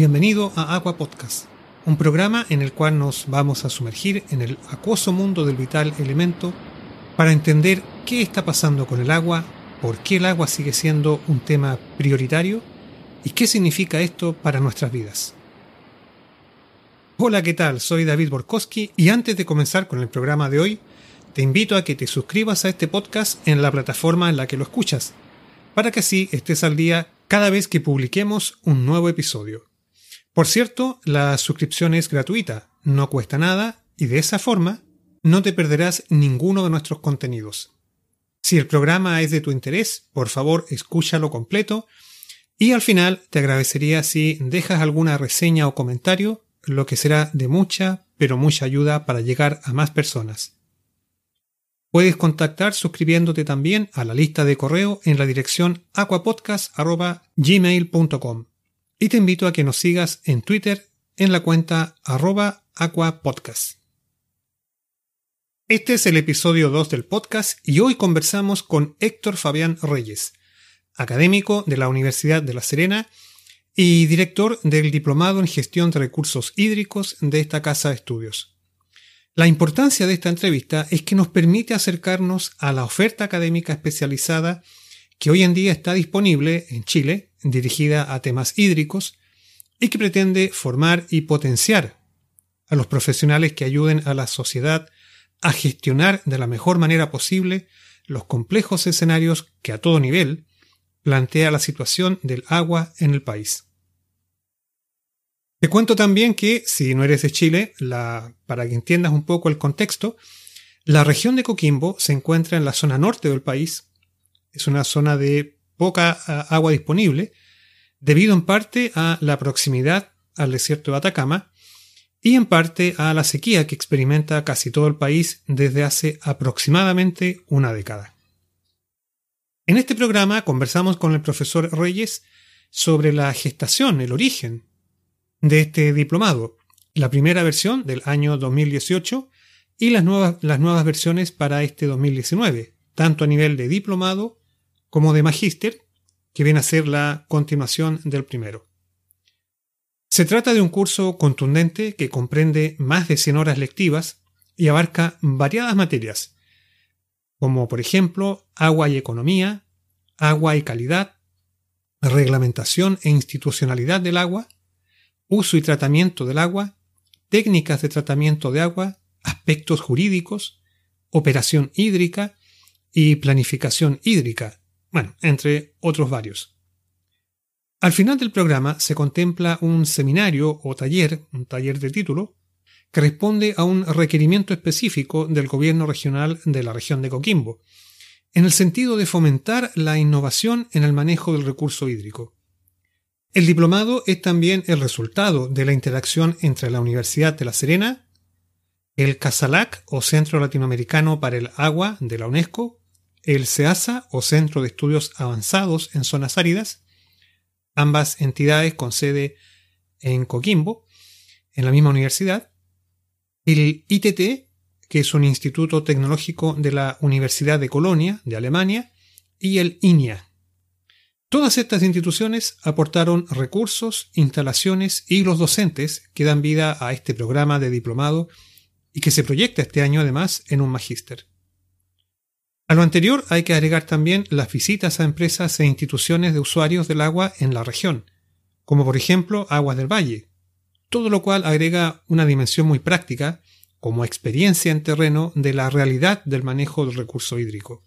Bienvenido a Agua Podcast, un programa en el cual nos vamos a sumergir en el acuoso mundo del vital elemento para entender qué está pasando con el agua, por qué el agua sigue siendo un tema prioritario y qué significa esto para nuestras vidas. Hola, ¿qué tal? Soy David Borkowski y antes de comenzar con el programa de hoy, te invito a que te suscribas a este podcast en la plataforma en la que lo escuchas, para que así estés al día cada vez que publiquemos un nuevo episodio. Por cierto, la suscripción es gratuita, no cuesta nada y de esa forma no te perderás ninguno de nuestros contenidos. Si el programa es de tu interés, por favor escúchalo completo y al final te agradecería si dejas alguna reseña o comentario, lo que será de mucha, pero mucha ayuda para llegar a más personas. Puedes contactar suscribiéndote también a la lista de correo en la dirección aquapodcast.gmail.com y te invito a que nos sigas en Twitter en la cuenta arroba aquapodcast. Este es el episodio 2 del podcast y hoy conversamos con Héctor Fabián Reyes, académico de la Universidad de La Serena y director del Diplomado en Gestión de Recursos Hídricos de esta casa de estudios. La importancia de esta entrevista es que nos permite acercarnos a la oferta académica especializada que hoy en día está disponible en Chile dirigida a temas hídricos y que pretende formar y potenciar a los profesionales que ayuden a la sociedad a gestionar de la mejor manera posible los complejos escenarios que a todo nivel plantea la situación del agua en el país. Te cuento también que, si no eres de Chile, para que entiendas un poco el contexto, la región de Coquimbo se encuentra en la zona norte del país. Es una zona de poca agua disponible, debido en parte a la proximidad al desierto de Atacama y en parte a la sequía que experimenta casi todo el país desde hace aproximadamente una década. En este programa conversamos con el profesor Reyes sobre la gestación, el origen de este diplomado, la primera versión del año 2018 y las nuevas, las nuevas versiones para este 2019, tanto a nivel de diplomado como de magíster, que viene a ser la continuación del primero. Se trata de un curso contundente que comprende más de 100 horas lectivas y abarca variadas materias, como por ejemplo agua y economía, agua y calidad, reglamentación e institucionalidad del agua, uso y tratamiento del agua, técnicas de tratamiento de agua, aspectos jurídicos, operación hídrica y planificación hídrica, bueno, entre otros varios. Al final del programa se contempla un seminario o taller, un taller de título, que responde a un requerimiento específico del gobierno regional de la región de Coquimbo, en el sentido de fomentar la innovación en el manejo del recurso hídrico. El diplomado es también el resultado de la interacción entre la Universidad de La Serena, el CASALAC o Centro Latinoamericano para el Agua de la UNESCO el CEASA o Centro de Estudios Avanzados en Zonas Áridas, ambas entidades con sede en Coquimbo, en la misma universidad, el ITT, que es un instituto tecnológico de la Universidad de Colonia, de Alemania, y el INIA. Todas estas instituciones aportaron recursos, instalaciones y los docentes que dan vida a este programa de diplomado y que se proyecta este año además en un magíster. A lo anterior hay que agregar también las visitas a empresas e instituciones de usuarios del agua en la región, como por ejemplo Aguas del Valle, todo lo cual agrega una dimensión muy práctica como experiencia en terreno de la realidad del manejo del recurso hídrico.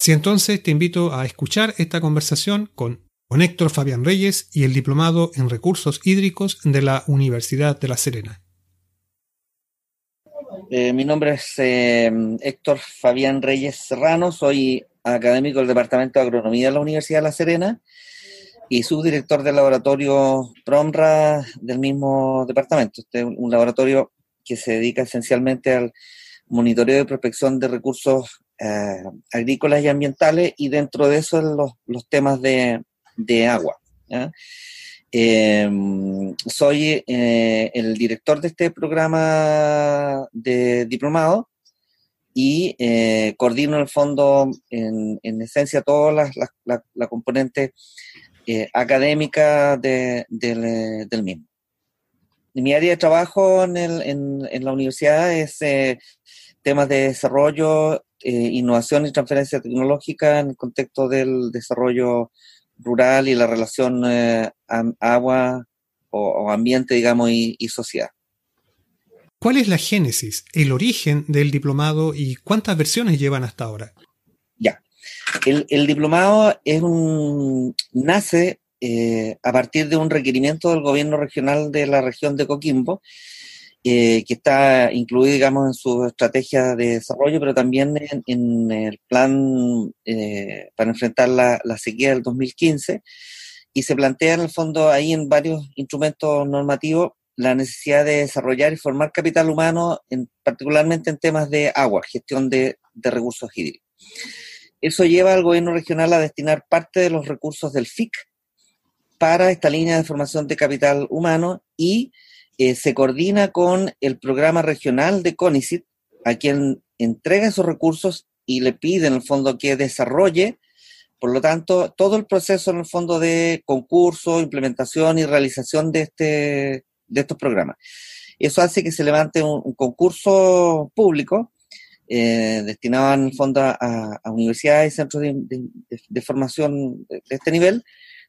Si entonces te invito a escuchar esta conversación con, con Héctor Fabián Reyes y el diplomado en recursos hídricos de la Universidad de La Serena. Eh, mi nombre es eh, Héctor Fabián Reyes Serrano, soy académico del Departamento de Agronomía de la Universidad de La Serena y subdirector del laboratorio PROMRA del mismo departamento. Este es un laboratorio que se dedica esencialmente al monitoreo y prospección de recursos eh, agrícolas y ambientales y dentro de eso los, los temas de, de agua. Em, soy eh, el director de este programa de diplomado y eh, coordino el fondo, en, esencia, todas las la, componentes académica del mismo. Mi área de trabajo en, en la universidad es temas de desarrollo, innovación y transferencia tecnológica en el contexto del desarrollo rural y la relación agua o, ambiente, digamos, y, sociedad. ¿Cuál es la génesis, el origen del diplomado y cuántas versiones llevan hasta ahora? Ya. El, diplomado es un, nace eh, a partir de un requerimiento del gobierno regional de la región de Coquimbo, eh, que está incluido, digamos, en su estrategia de desarrollo, pero también en, el plan eh, para enfrentar la, la, sequía del 2015, y se plantea en el fondo ahí en varios instrumentos normativos la necesidad de desarrollar y formar capital humano, en, particularmente en temas de agua, gestión de, recursos hídricos. Eso lleva al gobierno regional a destinar parte de los recursos del FIC para esta línea de formación de capital humano y eh, se coordina con el programa regional de CONICIT, a quien entrega esos recursos y le pide en el fondo que desarrolle por lo tanto, todo el proceso en el fondo de concurso, implementación y realización de, este, de estos programas. Eso hace que se levante un, concurso público eh, destinado en el fondo a, universidades y centros de, formación de, este nivel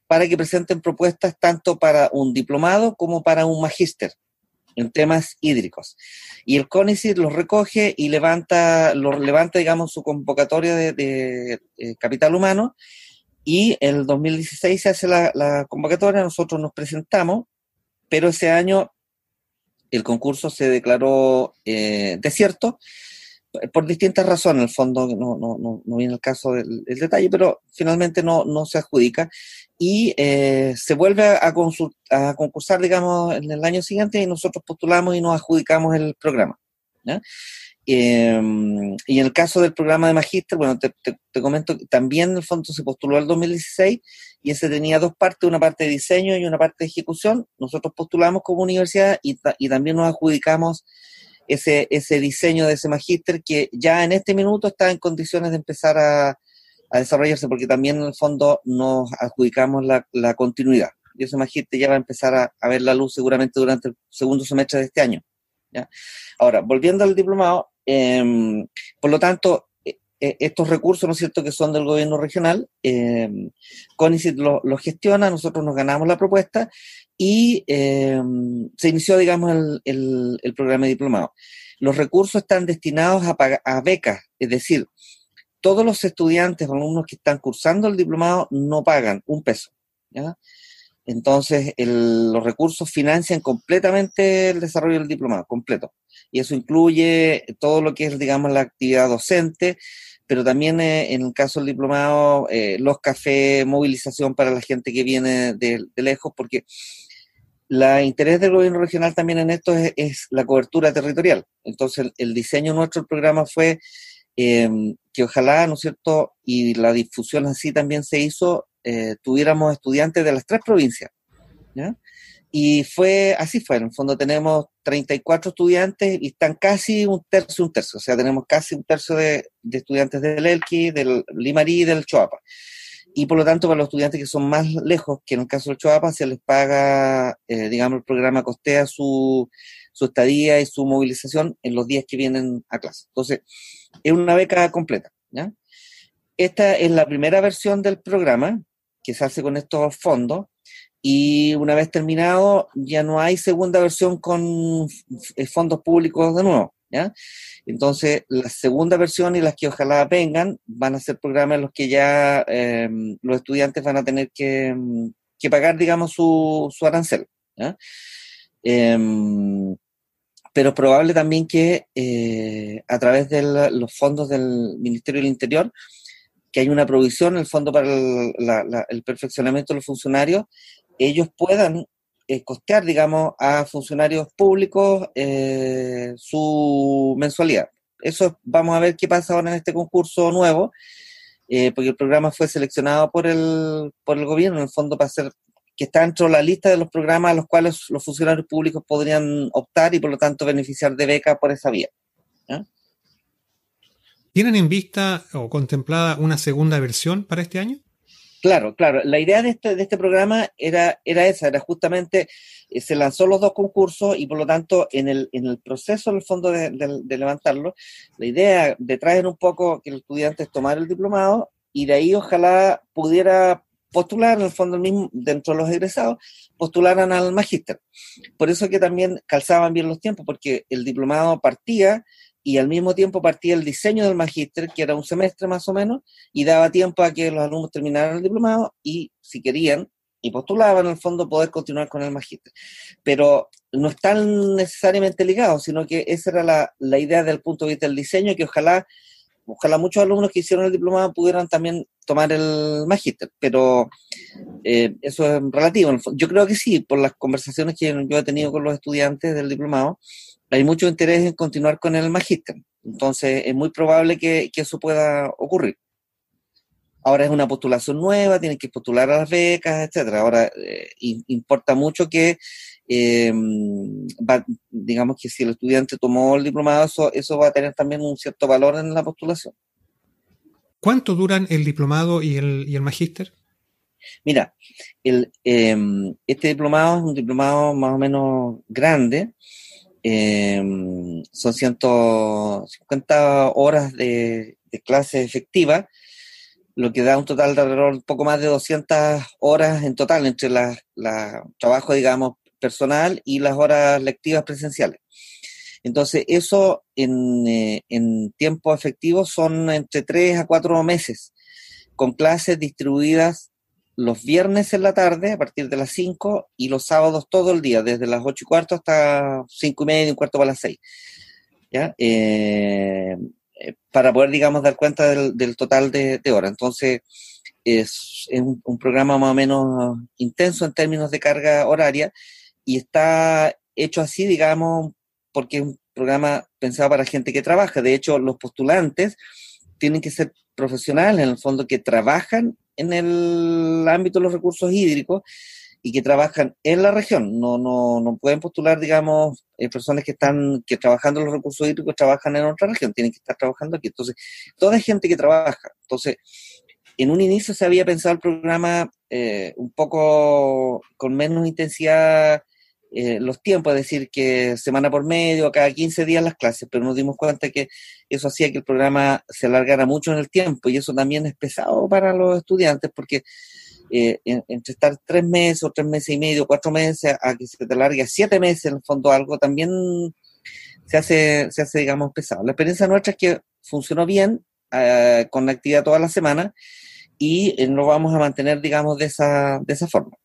para que presenten propuestas tanto para un diplomado como para un magíster en temas hídricos. Y el CONICIT los recoge y levanta, los levanta, digamos, su convocatoria de, capital humano. Y en el 2016 se hace la, convocatoria, nosotros nos presentamos, pero ese año el concurso se declaró eh, desierto por distintas razones, en el fondo no, no, no, viene el caso del, detalle, pero finalmente no, no se adjudica y eh, se vuelve a, a, concursar, digamos, en el año siguiente y nosotros postulamos y nos adjudicamos el programa. Em, y en el caso del programa de magíster, bueno, te, te, comento que también el fondo se postuló el 2016 y ese tenía dos partes, una parte de diseño y una parte de ejecución. Nosotros postulamos como universidad y, y también nos adjudicamos ese, ese diseño de ese magíster que ya en este minuto está en condiciones de empezar a, desarrollarse, porque también en el fondo nos adjudicamos la, continuidad. Y ese magíster ya va a empezar a, ver la luz seguramente durante el segundo semestre de este año. Ahora, volviendo al diplomado, em, por lo tanto, estos recursos, ¿no es cierto?, que son del gobierno regional, eh, CONICIT los lo gestiona, nosotros nos ganamos la propuesta y em, se inició, digamos, el, el, programa de diplomado. Los recursos están destinados a, a becas, es decir, todos los estudiantes o alumnos que están cursando el diplomado no pagan un peso. Entonces, los recursos financian completamente el desarrollo del diplomado, completo. Y eso incluye todo lo que es, digamos, la actividad docente, pero también eh, en el caso del diplomado, eh, los cafés, movilización para la gente que viene de, lejos, porque la interés del gobierno regional también en esto es, la cobertura territorial. Entonces, el, diseño nuestro del programa fue em, que ojalá, ¿no es cierto?, y la difusión así también se hizo, eh, tuviéramos estudiantes de las tres provincias. ¿ya? Y fue, así fue, en el fondo tenemos 34 estudiantes y están casi un tercio, un tercio, o sea, tenemos casi un tercio de, de estudiantes del Elqui, del Limarí y del Choapa y por lo tanto para los estudiantes que son más lejos, que en el caso del Choapa se les paga, eh, digamos, el programa costea su, su estadía y su movilización en los días que vienen a clase. Entonces, es una beca completa. ¿ya? Esta es la primera versión del programa que se hace con estos fondos y una vez terminado ya no hay segunda versión con fondos públicos de nuevo. Entonces, la segunda versión y las que ojalá vengan van a ser programas en los que ya em, los estudiantes van a tener que, em, pagar, digamos, su, su arancel. Em, pero es probable también que eh, a través de los fondos del Ministerio del Interior, que hay una provisión, el fondo para el perfeccionamiento de los funcionarios, ellos puedan eh, costear, digamos, a funcionarios públicos eh, su mensualidad. Eso vamos a ver qué pasa ahora en este concurso nuevo, eh, porque el programa fue seleccionado por el, por el gobierno, en el fondo, para ser que está dentro de la lista de los programas a los cuales los funcionarios públicos podrían optar y por lo tanto beneficiar de beca por esa vía. ¿Tienen en vista o contemplada una segunda versión para este año? Claro, claro. La idea de este, de este programa era, era esa, era justamente, eh, se lanzó los dos concursos y por lo tanto en el, en el proceso, en el fondo de, de, levantarlo, la idea detrás era un poco que los estudiantes tomaran el diplomado y de ahí ojalá pudiera postular, en el fondo mismo, dentro de los egresados, postularan al magíster. Por eso que también calzaban bien los tiempos, porque el diplomado partía y al mismo tiempo partía el diseño del magíster, que era un semestre más o menos, y daba tiempo a que los alumnos terminaran el diplomado y, si querían, y postulaban en el fondo poder continuar con el magíster. Pero no están necesariamente ligados, sino que esa era la, la idea del punto de vista del diseño, que ojalá ojalá muchos alumnos que hicieron el diplomado pudieran también tomar el magíster, pero eh, eso es relativo. Yo creo que sí, por las conversaciones que yo he tenido con los estudiantes del diplomado, hay mucho interés en continuar con el magíster. Entonces, es muy probable que, eso pueda ocurrir. Ahora es una postulación nueva, tienen que postular a las becas, etcétera. Ahora eh, importa mucho que eh, digamos que si el estudiante tomó el diplomado, eso, eso va a tener también un cierto valor en la postulación. ¿Cuánto duran el diplomado y el, y el magíster? Mira, el, em, este diplomado es un diplomado más o menos grande. Em, son 150 horas de, clase efectiva, lo que da un total de alrededor un poco más de 200 horas en total entre los la, trabajo, digamos, personal y las horas lectivas presenciales. Entonces, eso en, eh, en tiempo efectivo son entre tres a cuatro meses, con clases distribuidas los viernes en la tarde a partir de las 5 y los sábados todo el día, desde las 8 y cuarto hasta 5 y media, un cuarto para las 6. ¿ya? Eh, eh, para poder, digamos, dar cuenta del, total de, horas. Entonces, es, un, un, programa más o menos intenso en términos de carga horaria y está hecho así, digamos, porque es un programa pensado para gente que trabaja. De hecho, los postulantes tienen que ser profesionales, en el fondo, que trabajan en el ámbito de los recursos hídricos y que trabajan en la región. No, no, no pueden postular, digamos, eh, personas que están que trabajando en los recursos hídricos trabajan en otra región, tienen que estar trabajando aquí. Entonces, toda gente que trabaja. Entonces, en un inicio se había pensado el programa eh, un poco con menos intensidad eh, los tiempos, es decir, que semana por medio, cada 15 días las clases, pero nos dimos cuenta que eso hacía que el programa se alargara mucho en el tiempo y eso también es pesado para los estudiantes porque eh, entre estar tres meses o tres meses y medio, cuatro meses, a que se te alargue a siete meses en el fondo algo, también se hace, se hace, digamos, pesado. La experiencia nuestra es que funcionó bien, eh, con la actividad toda la semana y lo vamos a mantener, digamos, de esa, de esa forma.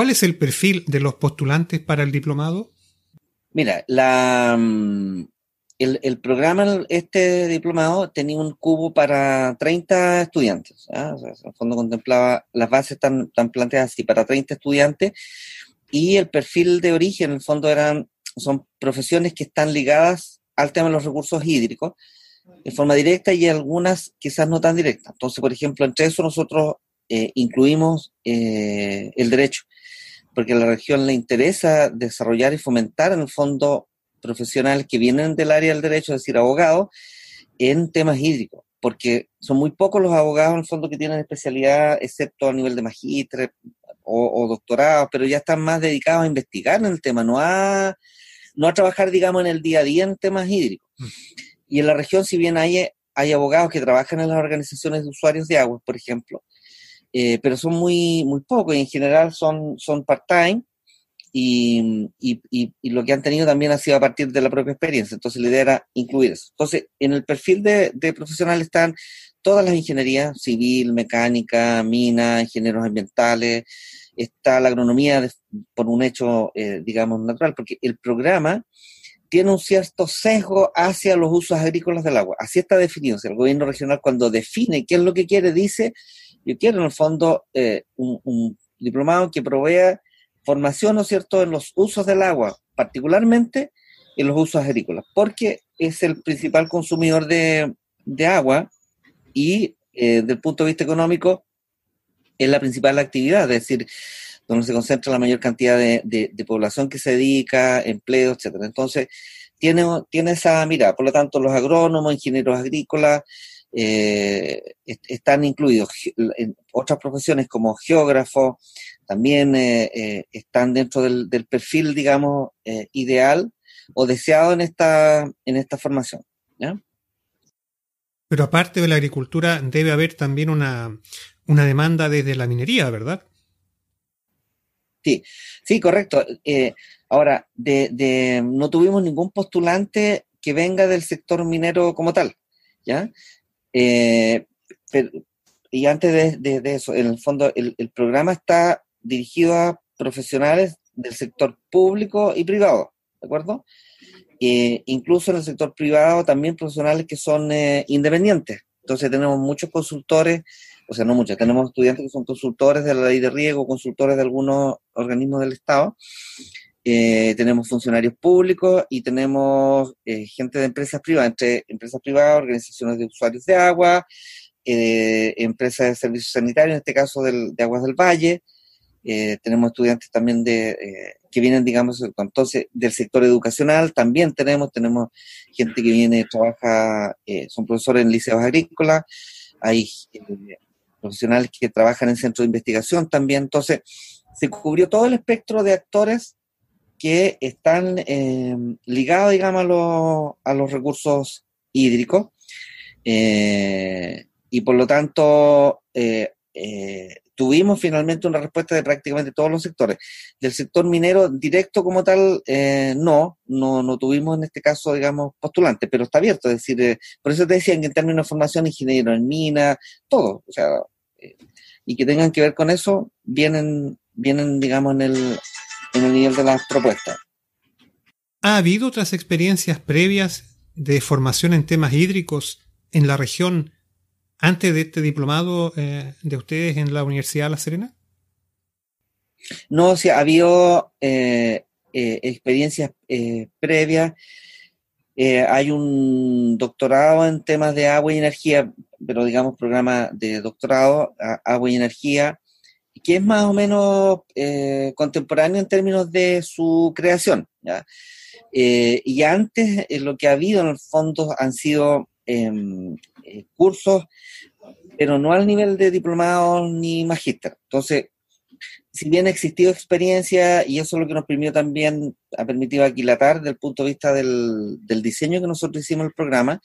¿Cuál es el perfil de los postulantes para el diplomado? Mira, mm, el, programa, este diplomado, tenía un cubo para 30 estudiantes. ¿ah? en el fondo contemplaba, las bases están, planteadas así, para 30 estudiantes, y el perfil de origen, en el fondo, eran, son profesiones que están ligadas al tema de los recursos hídricos, de forma directa y algunas quizás no tan directas. Entonces, por ejemplo, entre eso nosotros eh, incluimos eh, el derecho porque a la región le interesa desarrollar y fomentar en el fondo profesionales que vienen del área del derecho, es decir, abogados, en temas hídricos, porque son muy pocos los abogados en el fondo que tienen especialidad, excepto a nivel de magíster o, doctorado, pero ya están más dedicados a investigar en el tema, no a, no a trabajar, digamos, en el día a día en temas hídricos. Mm. Y en la región, si bien hay, hay abogados que trabajan en las organizaciones de usuarios de agua, por ejemplo, eh, pero son muy, muy pocos y en general son, son part-time y, y, lo que han tenido también ha sido a partir de la propia experiencia. Entonces la idea era incluir eso. Entonces, en el perfil de, de profesional están todas las ingenierías, civil, mecánica, mina, ingenieros ambientales, está la agronomía por un hecho, eh, digamos, natural, porque el programa tiene un cierto sesgo hacia los usos agrícolas del agua. Así está definido. el gobierno regional cuando define qué es lo que quiere, dice yo quiero en el fondo eh, un, diplomado que provea formación, ¿no es cierto?, en los usos del agua, particularmente en los usos agrícolas, porque es el principal consumidor de, agua y eh, desde el punto de vista económico es la principal actividad, es decir, donde se concentra la mayor cantidad de, de, población que se dedica, empleo, etcétera. Entonces, tiene, tiene esa mirada. Por lo tanto, los agrónomos, ingenieros agrícolas, eh, están incluidos. En otras profesiones como geógrafo también eh, están dentro del, perfil, digamos, ideal o deseado en esta, en esta formación. Pero aparte de la agricultura, debe haber también una, una demanda desde la minería, ¿verdad? Sí, sí, correcto. Eh, ahora, de, no tuvimos ningún postulante que venga del sector minero como tal, ¿ya? Eh, y antes de, eso, en el fondo, el, programa está dirigido a profesionales del sector público y privado, ¿de acuerdo? Eh, incluso en el sector privado también profesionales que son independientes. Entonces tenemos muchos consultores o sea, no muchas, tenemos estudiantes que son consultores de la ley de riego, consultores de algunos organismos del Estado, eh, tenemos funcionarios públicos y tenemos eh, gente de empresas privadas, entre empresas privadas, organizaciones de usuarios de agua, eh, empresas de servicios sanitarios, en este caso de Aguas del Valle, tenemos estudiantes también de que vienen, digamos, entonces del sector educacional, también tenemos, tenemos gente que viene, trabaja, son profesores en liceos agrícolas, hay profesionales que trabajan en centros de investigación también. Entonces, se cubrió todo el espectro de actores que están eh, ligados, digamos, a, los recursos hídricos. Eh, y por lo tanto, eh, tuvimos finalmente una respuesta de prácticamente todos los sectores. Del sector minero directo como tal, no, no, no tuvimos en este caso, digamos, postulantes, pero está abierto. Es decir, por eso te decían que en términos de formación, ingeniero en mina, todo. O sea, y que tengan que ver con eso, vienen, vienen digamos, en el, en el nivel de las propuestas. ¿Ha habido otras experiencias previas de formación en temas hídricos en la región antes de este diplomado eh, de ustedes en la Universidad de La Serena? No, o sea, ha habido eh, eh, experiencias previas. hay un doctorado en temas de agua y energía pero digamos programa de doctorado, agua y energía, que es más o menos eh, contemporáneo en términos de su creación. Eh, y antes eh, lo que ha habido en el fondo han sido em, cursos, pero no al nivel de diplomado ni magíster. Entonces, si bien ha existido experiencia, y eso es lo que nos permitió también, ha permitido aquilatar desde el punto de vista del, del diseño que nosotros hicimos el programa,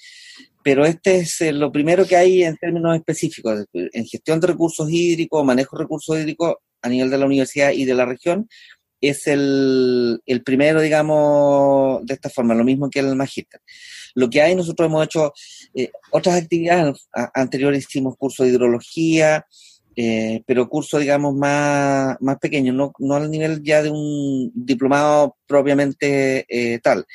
pero este es eh, lo primero que hay en términos específicos, en gestión de recursos hídricos, manejo de recursos hídricos a nivel de la universidad y de la región, es el, primero, digamos, de esta forma, lo mismo que el magíster. Lo que hay, nosotros hemos hecho eh, otras actividades, anteriores hicimos curso de hidrología, eh, pero curso, digamos, más, más pequeño, no, no al nivel ya de un diplomado propiamente tal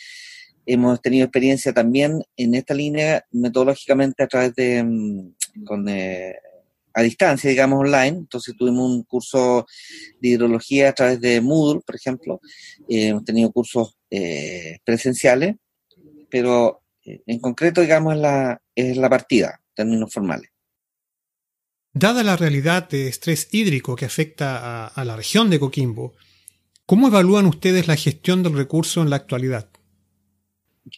hemos tenido experiencia también en esta línea metodológicamente a través de, mm, con, eh, a distancia, digamos, online. Entonces tuvimos un curso de hidrología a través de Moodle, por ejemplo. Eh, hemos tenido cursos eh, presenciales, pero en concreto, digamos, la, es la partida, términos formales. Dada la realidad de estrés hídrico que afecta a la región de Coquimbo, ¿cómo evalúan ustedes la gestión del recurso en la actualidad?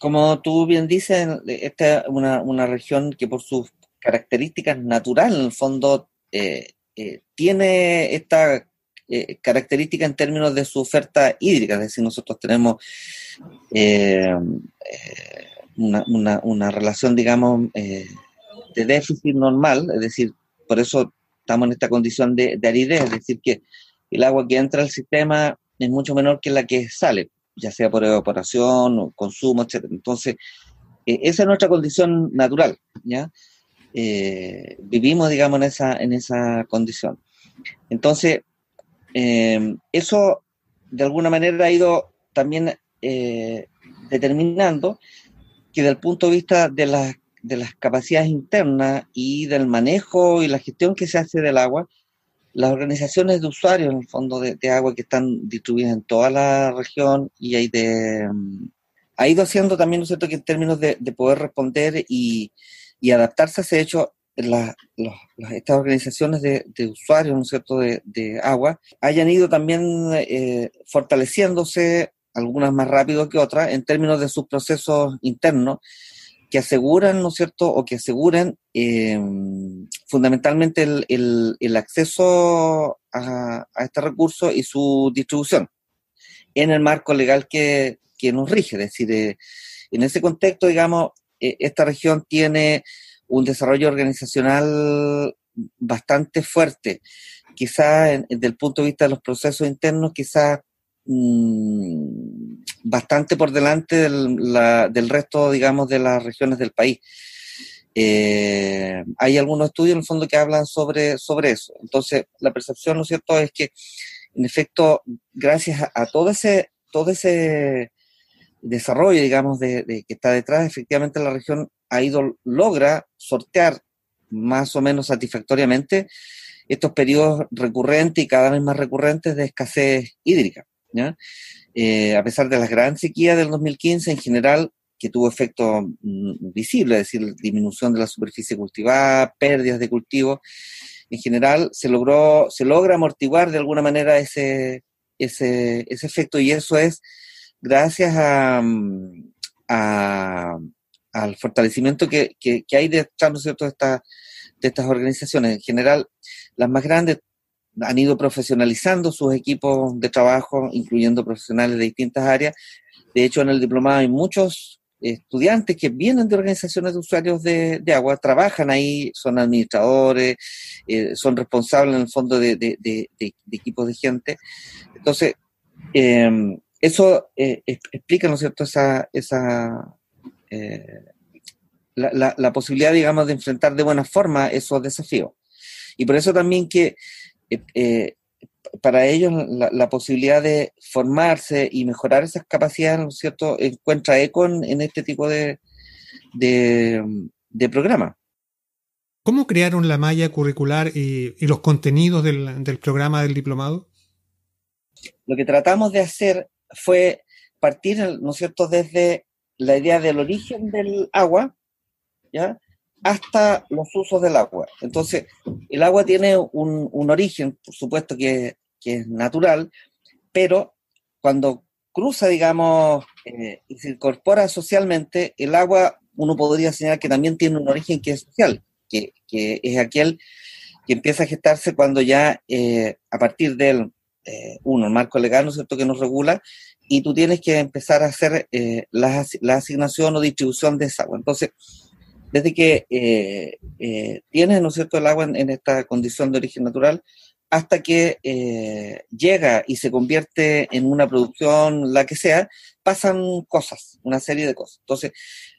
Como tú bien dices, esta es una, región que por sus características naturales, en el fondo, eh, eh, tiene esta eh, característica en términos de su oferta hídrica, es decir, nosotros tenemos una, una, relación, digamos, de déficit normal, es decir, por eso estamos en esta condición de aridez, es decir, que el agua que entra al sistema es mucho menor que la que sale ya sea por evaporación o consumo, etc. Entonces, eh, esa es nuestra condición natural, ¿ya? Eh, vivimos, digamos, en esa, en esa condición. Entonces, eh, eso de alguna manera ha ido también determinando que desde el punto de vista de las, de las capacidades internas y del manejo y la gestión que se hace del agua, las organizaciones de usuarios, en el fondo de, agua, que están distribuidas en toda la región y hay de, mm, ha ido haciendo también, ¿no cierto?, que en términos de, poder responder y, adaptarse a ese hecho, estas organizaciones de, usuarios, ¿no cierto?, de, agua, hayan ido también eh, fortaleciéndose, algunas más rápido que otras, en términos de sus procesos internos, que aseguran, ¿no es cierto?, o que aseguran em, fundamentalmente el, acceso a, este recurso y su distribución en el marco legal que, nos rige. Es decir, eh, en ese contexto, digamos, e, esta región tiene un desarrollo organizacional bastante fuerte. Quizás desde el punto de vista de los procesos internos, quizás mm, bastante por delante del, resto, digamos, de las regiones del país. Eh, hay algunos estudios en el fondo que hablan sobre, sobre eso. Entonces, la percepción, ¿no es cierto?, es que, en efecto, gracias a, todo ese, todo ese desarrollo, digamos, de, que está detrás, efectivamente la región ha ido, logra sortear más o menos satisfactoriamente estos periodos recurrentes y cada vez más recurrentes de escasez hídrica. Eh, a pesar de la gran sequía del 2015, en general, que tuvo efecto mm, visible, es decir, disminución de la superficie cultivada, pérdidas de cultivo, en general se logró, se logra amortiguar de alguna manera ese, ese, ese efecto y eso es gracias a, mm, al fortalecimiento que, hay detrás, ¿no cierto?, de, de estas organizaciones. En general, las más grandes han ido profesionalizando sus equipos de trabajo, incluyendo profesionales de distintas áreas. De hecho, en el diplomado hay muchos estudiantes que vienen de organizaciones de usuarios de, agua, trabajan ahí, son administradores, eh, son responsables en el fondo de, equipos de gente. Entonces, em, eso eh, explica, ¿no es cierto?, esa, esa eh, la, posibilidad, digamos, de enfrentar de buena forma esos desafíos. Y por eso también que eh, eh, para ellos la, posibilidad de formarse y mejorar esas capacidades, ¿no es cierto?, encuentra eco en, este tipo de, de, programa. ¿Cómo crearon la malla curricular y, los contenidos del, del, programa del diplomado? Lo que tratamos de hacer fue partir, ¿no es cierto?, desde la idea del origen del agua, ¿ya? Hasta los usos del agua. Entonces, el agua tiene un, origen, por supuesto que, es natural, pero cuando cruza, digamos, eh, y se incorpora socialmente, el agua, uno podría señalar que también tiene un origen que es social, que, es aquel que empieza a gestarse cuando ya, eh, a partir del, eh, uno, el marco legal, ¿no es cierto?, que nos regula, y tú tienes que empezar a hacer la, la asignación o distribución de esa agua. Entonces, desde que eh, eh, tienes, ¿no cierto?, el agua en, esta condición de origen natural, hasta que eh, llega y se convierte en una producción, la que sea, pasan cosas, una serie de cosas. Entonces,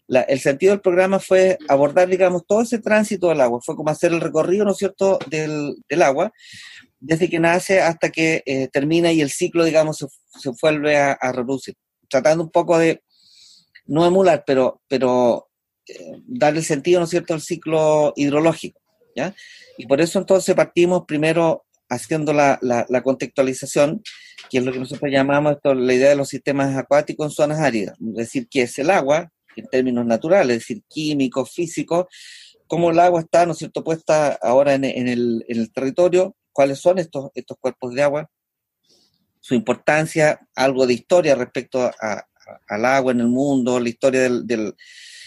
el sentido del programa fue abordar, digamos, todo ese tránsito del agua, fue como hacer el recorrido, ¿no es cierto?, del, agua, desde que nace hasta que termina y el ciclo, digamos, se, vuelve a, a, reproducir. Tratando un poco de, no emular, pero, pero eh, darle sentido, ¿no es cierto?, al ciclo hidrológico, ¿ya? Y por eso entonces partimos primero haciendo la, la, contextualización, que es lo que nosotros llamamos esto, la idea de los sistemas acuáticos en zonas áridas, es decir, qué es el agua en términos naturales, es decir, químicos, físicos, cómo el agua está, ¿no es cierto?, puesta ahora en, en, el, en el, territorio, cuáles son estos, estos cuerpos de agua, su importancia, algo de historia respecto a, al agua en el mundo, la historia del, del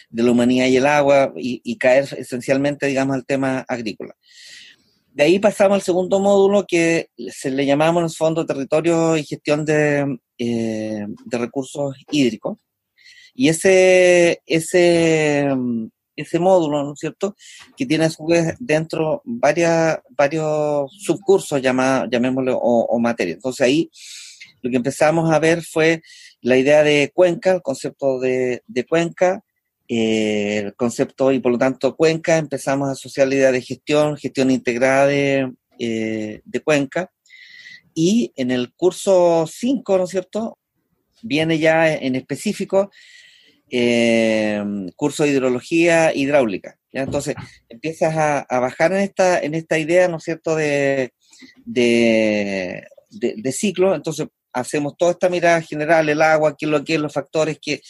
de la humanidad y el agua y, caer esencialmente, digamos, al tema agrícola. De ahí pasamos al segundo módulo que se le llamamos en el fondo territorio y gestión de, eh, de recursos hídricos. Y ese, ese, ese módulo, ¿no es cierto?, que tiene a su vez dentro varios subcursos, llamémosle, o, o materias. Entonces ahí lo que empezamos a ver fue la idea de cuenca, el concepto de, de cuenca, eh, el concepto y por lo tanto Cuenca, empezamos a asociar la idea de gestión, gestión integrada de, eh, Cuenca. Y en el curso 5, ¿no es cierto? Viene ya en específico eh, curso de hidrología hidráulica. Entonces empiezas a, bajar en esta, en esta idea, ¿no es cierto?, de, de, de, ciclo. Entonces hacemos toda esta mirada general, el agua, qué es lo que es, los factores que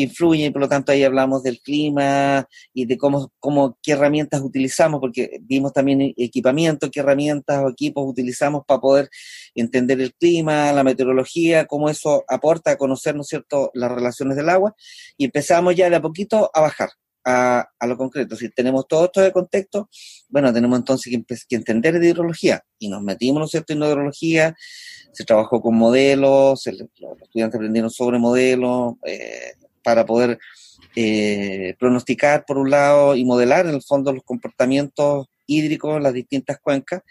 que influyen, por lo tanto ahí hablamos del clima y de cómo, cómo, qué herramientas utilizamos, porque vimos también equipamiento, qué herramientas o equipos utilizamos para poder entender el clima, la meteorología, cómo eso aporta a conocer, ¿no es cierto?, las relaciones del agua, y empezamos ya de a poquito a bajar. a, lo concreto. Si tenemos todo esto de contexto, bueno, tenemos entonces que, entender de hidrología. Y nos metimos, ¿no es cierto?, en hidrología, se trabajó con modelos, los estudiantes aprendieron sobre modelos eh, para poder eh, pronosticar, por un lado, y modelar, en el fondo, los comportamientos hídricos en las distintas cuencas.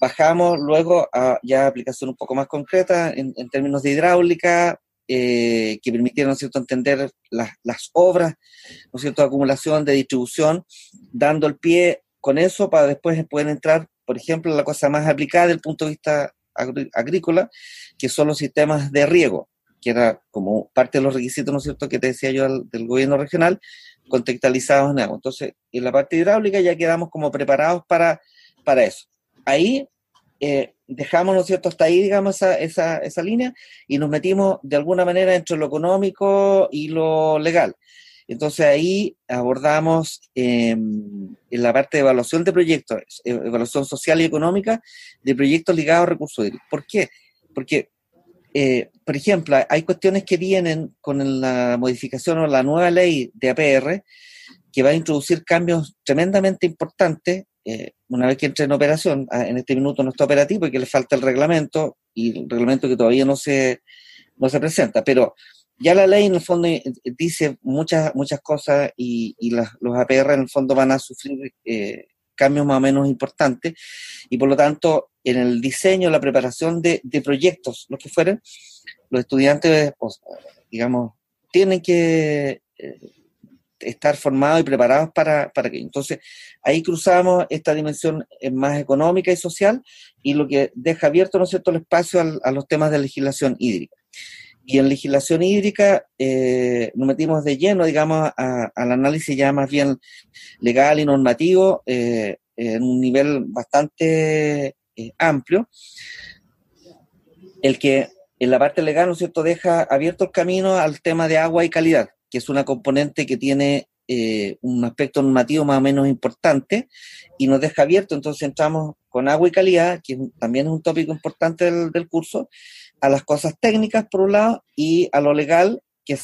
Bajamos luego a ya aplicación un poco más concreta en, términos de hidráulica, eh, que permitieron cierto?, entender las, las obras, ¿no cierto?, de acumulación, de distribución, dando el pie con eso para después poder entrar, por ejemplo, la cosa más aplicada desde el punto de vista agrícola, que son los sistemas de riego, que era como parte de los requisitos, ¿no es cierto?, que te decía yo del, gobierno regional, contextualizados en agua. Entonces, en la parte hidráulica ya quedamos como preparados para, para eso. Ahí eh, dejamos, ¿no es cierto?, hasta ahí, digamos, esa, esa, línea y nos metimos de alguna manera entre lo económico y lo legal. Entonces ahí abordamos em, en la parte de evaluación de proyectos, e, evaluación social y económica de proyectos ligados a recursos hídricos. ¿Por qué? Porque, eh, por ejemplo, hay cuestiones que vienen con la modificación o la nueva ley de APR que va a introducir cambios tremendamente importantes eh, una vez que entre en operación, ah, en este minuto no está operativo y que le falta el reglamento, y el reglamento que todavía no se, no se presenta, pero ya la ley en el fondo eh, dice muchas, muchas cosas y, los APR en el fondo van a sufrir eh, cambios más o menos importantes. Y por lo tanto en el diseño, la preparación de, proyectos, los que fueren, los estudiantes, digamos, tienen que estar formados y preparados para, para que. Entonces, ahí cruzamos esta dimensión eh, más económica y social y lo que deja abierto, ¿no es cierto?, el espacio a, los temas de legislación hídrica. Y en legislación hídrica eh, nos metimos de lleno, digamos, al análisis ya más bien legal y normativo eh, en un nivel bastante amplio, el que en la parte legal, ¿no es cierto?, deja abierto el camino al tema de agua y calidad que es una componente que tiene eh, un aspecto normativo más o menos importante y nos deja abierto. Entonces entramos con agua y calidad, que también es un tópico importante del, curso, a las cosas técnicas por un lado y a lo legal, que,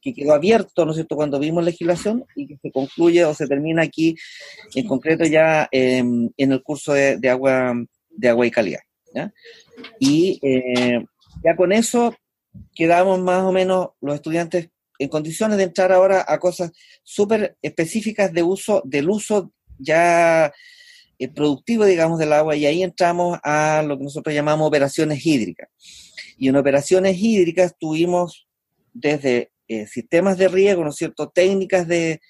que, quedó abierto, ¿no es cierto?, cuando vimos legislación y que se concluye o se termina aquí, en concreto ya em, en el curso de, agua, de agua y calidad. Y eh, ya con eso quedamos más o menos los estudiantes en condiciones de entrar ahora a cosas súper específicas de uso, del uso ya eh, productivo, digamos, del agua, y ahí entramos a lo que nosotros llamamos operaciones hídricas. Y en operaciones hídricas tuvimos desde eh, sistemas de riego, ¿no es cierto?, técnicas de,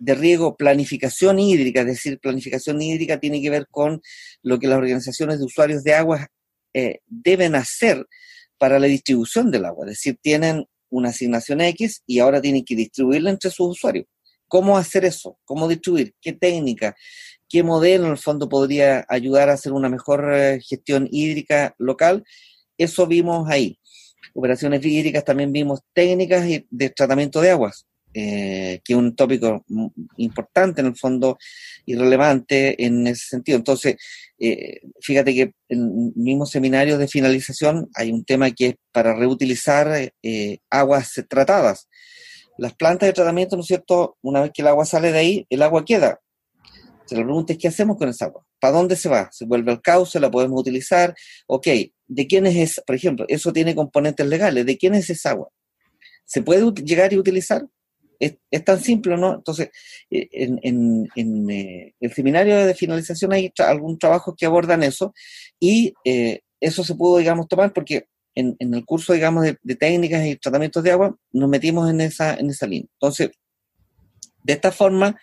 riego, planificación hídrica, es decir, planificación hídrica tiene que ver con lo que las organizaciones de usuarios de agua eh, deben hacer para la distribución del agua, es decir, tienen una asignación X y ahora tienen que distribuirla entre sus usuarios. ¿Cómo hacer eso? ¿Cómo distribuir? ¿Qué técnica? ¿Qué modelo en el fondo podría ayudar a hacer una mejor eh, gestión hídrica local? Eso vimos ahí. Operaciones hídricas también vimos técnicas de tratamiento de aguas. Eh, que es un tópico importante en el fondo y relevante en ese sentido. Entonces, eh, fíjate que en el mismo seminario de finalización hay un tema que es para reutilizar eh, aguas tratadas. Las plantas de tratamiento, ¿no es cierto? Una vez que el agua sale de ahí, el agua queda. Se la pregunta es, ¿qué hacemos con esa agua? ¿Para dónde se va? ¿Se vuelve al cauce? ¿La podemos utilizar? Ok, ¿de quién es esa? Por ejemplo, eso tiene componentes legales. ¿De quién es esa agua? ¿Se puede llegar y utilizar? Es, tan simple, ¿no? Entonces, eh, en, eh, el seminario de finalización hay algún trabajo que abordan eso y eh, eso se pudo, digamos, tomar porque en, el curso, digamos, de, técnicas y tratamientos de agua nos metimos en esa, en esa línea. Entonces, de esta forma,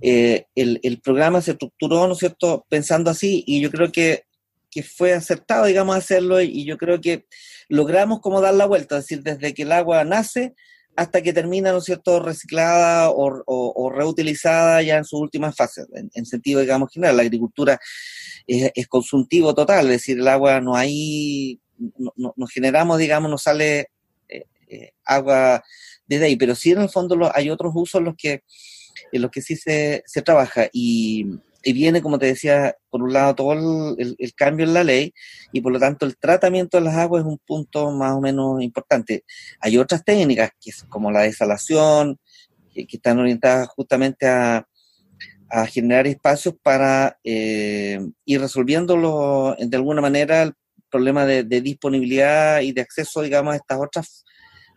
el, el, programa se estructuró, ¿no es cierto?, pensando así y yo creo que, que fue acertado, digamos, hacerlo y yo creo que logramos como dar la vuelta, es decir, desde que el agua nace hasta que termina, ¿no es cierto?, reciclada o, reutilizada ya en sus últimas fases, en, sentido, digamos, general. La agricultura es, consultivo total, es decir, el agua no hay, no, generamos, digamos, no sale eh, eh, agua desde ahí, pero sí en el fondo hay otros usos en los que, en los que sí se, se trabaja y y viene, como te decía, por un lado todo el, cambio en la ley y por lo tanto el tratamiento de las aguas es un punto más o menos importante. Hay otras técnicas, que como la desalación, que están orientadas justamente a, generar espacios para eh, ir resolviendo de alguna manera el problema de, disponibilidad y de acceso, digamos, a estas otras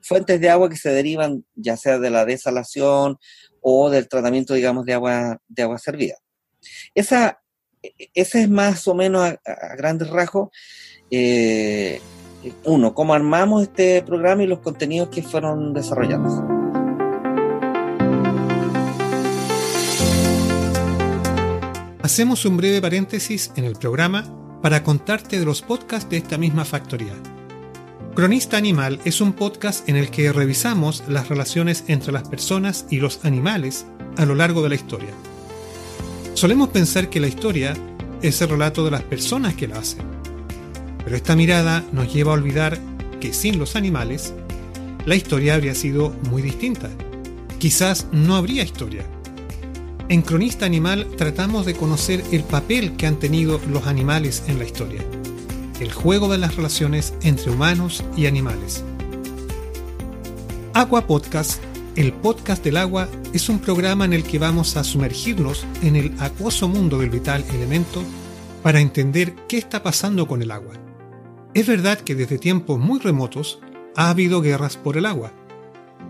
fuentes de agua que se derivan ya sea de la desalación o del tratamiento, digamos, de agua, de agua servida. Esa, ese es más o menos a, grandes rasgos, eh, uno, cómo armamos este programa y los contenidos que fueron desarrollados. Hacemos un breve paréntesis en el programa para contarte de los podcasts de esta misma factoría. Cronista Animal es un podcast en el que revisamos las relaciones entre las personas y los animales a lo largo de la historia. Solemos pensar que la historia es el relato de las personas que la hacen, pero esta mirada nos lleva a olvidar que sin los animales, la historia habría sido muy distinta. Quizás no habría historia. En Cronista Animal tratamos de conocer el papel que han tenido los animales en la historia, el juego de las relaciones entre humanos y animales. Agua Podcast, el podcast del agua, es un programa en el que vamos a sumergirnos en el acuoso mundo del vital elemento para entender qué está pasando con el agua. Es verdad que desde tiempos muy remotos ha habido guerras por el agua,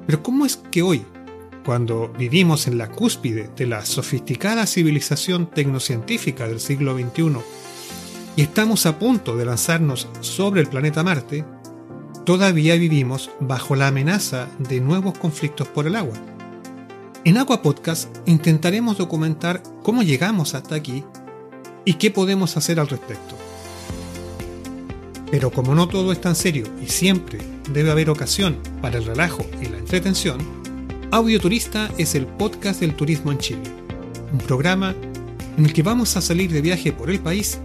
pero ¿cómo es que hoy, cuando vivimos en la cúspide de la sofisticada civilización tecnocientífica del siglo XXI y estamos a punto de lanzarnos sobre el planeta Marte, todavía vivimos bajo la amenaza de nuevos conflictos por el agua. En Agua Podcast intentaremos documentar cómo llegamos hasta aquí y qué podemos hacer al respecto. Pero como no todo es tan serio y siempre debe haber ocasión para el relajo y la entretención, Audio Turista es el podcast del turismo en Chile, un programa en el que vamos a salir de viaje por el país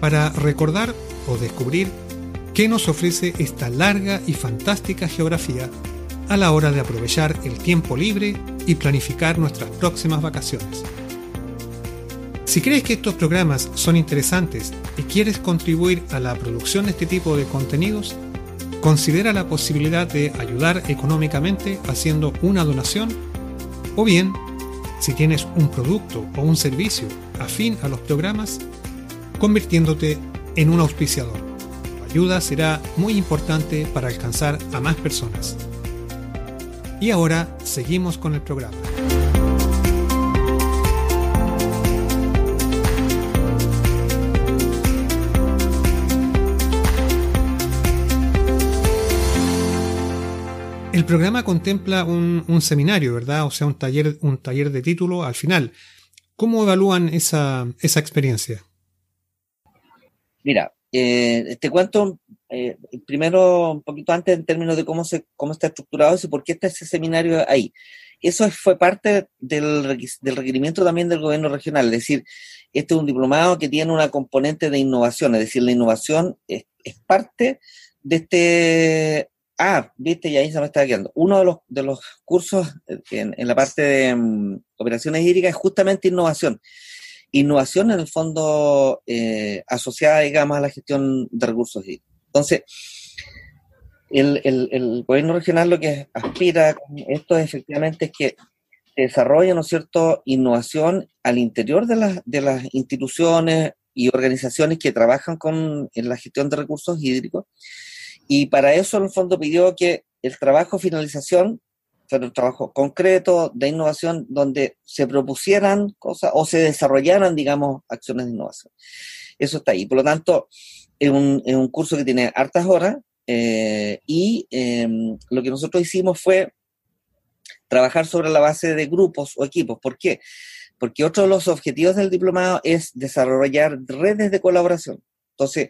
para recordar o descubrir qué nos ofrece esta larga y fantástica geografía a la hora de aprovechar el tiempo libre y planificar nuestras próximas vacaciones. Si crees que estos programas son interesantes y quieres contribuir a la producción de este tipo de contenidos, considera la posibilidad de ayudar económicamente haciendo una donación o bien, si tienes un producto o un servicio afín a los programas, convirtiéndote en un auspiciador. Ayuda será muy importante para alcanzar a más personas. Y ahora seguimos con el programa. El programa contempla un, seminario, ¿verdad? O sea, un taller, un taller de título al final. ¿Cómo evalúan esa, experiencia? Mira, eh, te cuento eh, primero un poquito antes en términos de cómo, se, cómo está estructurado eso y por qué está ese seminario ahí. Eso fue parte del, requerimiento también del gobierno regional, es decir, este es un diplomado que tiene una componente de innovación, es decir, la innovación es, parte de este Ah, viste, y ahí se me está quedando. Uno de los, de los cursos eh, en, la parte de mm, operaciones hídricas es justamente innovación. Innovación en el fondo eh, asociada, digamos, a la gestión de recursos hídricos. Entonces, el, gobierno regional lo que aspira con esto efectivamente es que se desarrolle, ¿no es cierto?, innovación al interior de las, de las instituciones y organizaciones que trabajan con la gestión de recursos hídricos y para eso, en el fondo, pidió que el trabajo finalización fuera un trabajo concreto de innovación donde se propusieran cosas o se desarrollaran, digamos, acciones de innovación. Eso está ahí. Por lo tanto, es un, es un curso que tiene hartas horas eh, y em, lo que nosotros hicimos fue trabajar sobre la base de grupos o equipos. ¿Por qué? Porque otro de los objetivos del diplomado es desarrollar redes de colaboración. Entonces,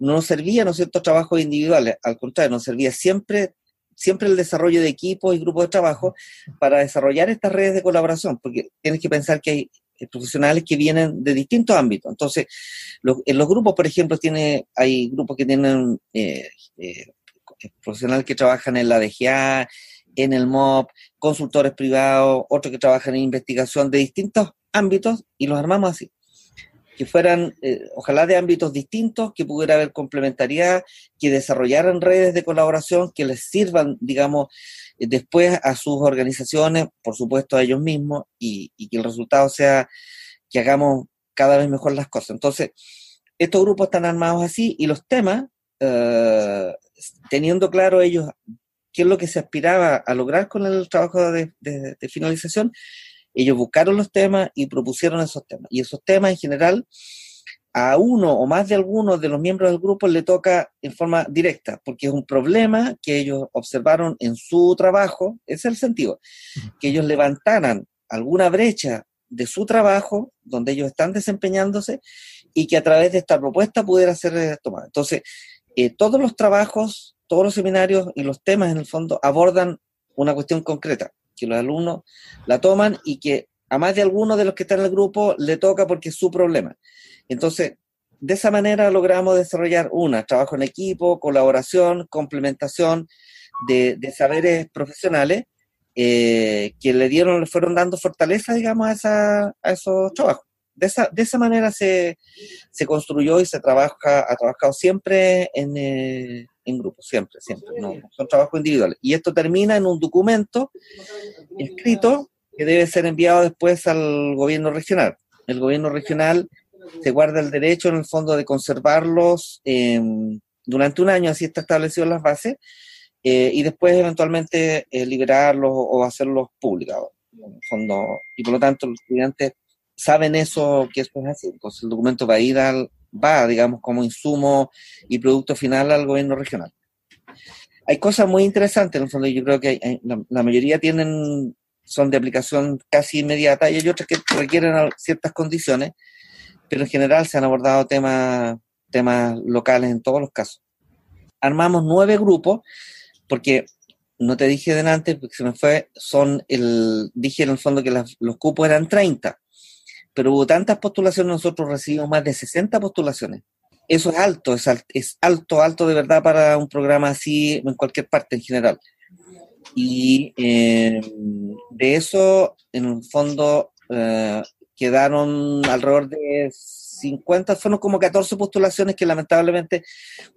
no nos servía, ¿no es trabajos individuales, al contrario, nos servía siempre, siempre el desarrollo de equipos y grupos de trabajo para desarrollar estas redes de colaboración, porque tienes que pensar que hay profesionales que vienen de distintos ámbitos. Entonces, en los grupos, por ejemplo, tiene, hay grupos que tienen eh, eh, profesionales que trabajan en la DGA, en el MOP, consultores privados, otros que trabajan en investigación de distintos ámbitos y los armamos así. Que fueran, eh, ojalá de ámbitos distintos, que pudiera haber complementariedad, que desarrollaran redes de colaboración que les sirvan, digamos, eh, después a sus organizaciones, por supuesto a ellos mismos, y, que el resultado sea que hagamos cada vez mejor las cosas. Entonces, estos grupos están armados así y los temas, eh, teniendo claro ellos qué es lo que se aspiraba a lograr con el trabajo de finalización, ellos buscaron los temas y propusieron esos temas. Y esos temas en general a uno o más de algunos de los miembros del grupo le toca en forma directa, porque es un problema que ellos observaron en su trabajo, ese es el sentido, que ellos levantaran alguna brecha de su trabajo, donde ellos están desempeñándose, y que a través de esta propuesta pudiera ser tomada. Entonces, eh, todos los trabajos, todos los seminarios y los temas en el fondo abordan una cuestión concreta que los alumnos la toman y que a más de alguno de los que están en el grupo le toca porque es su problema. Entonces, de esa manera logramos desarrollar una, trabajo en equipo, colaboración, complementación de, saberes profesionales eh, que le dieron, le fueron dando fortaleza, digamos, a esos trabajos. De esa, de esa manera se, se construyó y se trabaja, ha trabajado siempre en, eh, en grupo, siempre, siempre. No, son trabajos individuales. Y esto termina en un documento escrito que debe ser enviado después al gobierno regional. El gobierno regional se guarda el derecho, en el fondo, de conservarlos em, durante un año, así está establecido en las bases, eh, y después eventualmente eh, liberarlos o hacerlos publicados. fondo, y por lo tanto los estudiantes saben eso, que eso es así. Entonces el documento va a ir al, va, digamos, como insumo y producto final al gobierno regional. Hay cosas muy interesantes, en el fondo, yo creo que la, mayoría tienen, son de aplicación casi inmediata y hay otras que requieren ciertas condiciones, pero en general se han abordado temas, temas locales en todos los casos. Armamos nueve grupos, porque no te dije delante, porque se me fue, son el, dije en el fondo que los cupos eran 30 pero hubo tantas postulaciones, nosotros recibimos más de 60 postulaciones. Eso es alto, es, alto, alto de verdad para un programa así en cualquier parte en general. Y eh, de eso, en un fondo, eh, quedaron alrededor de 50, fueron como 14 postulaciones que lamentablemente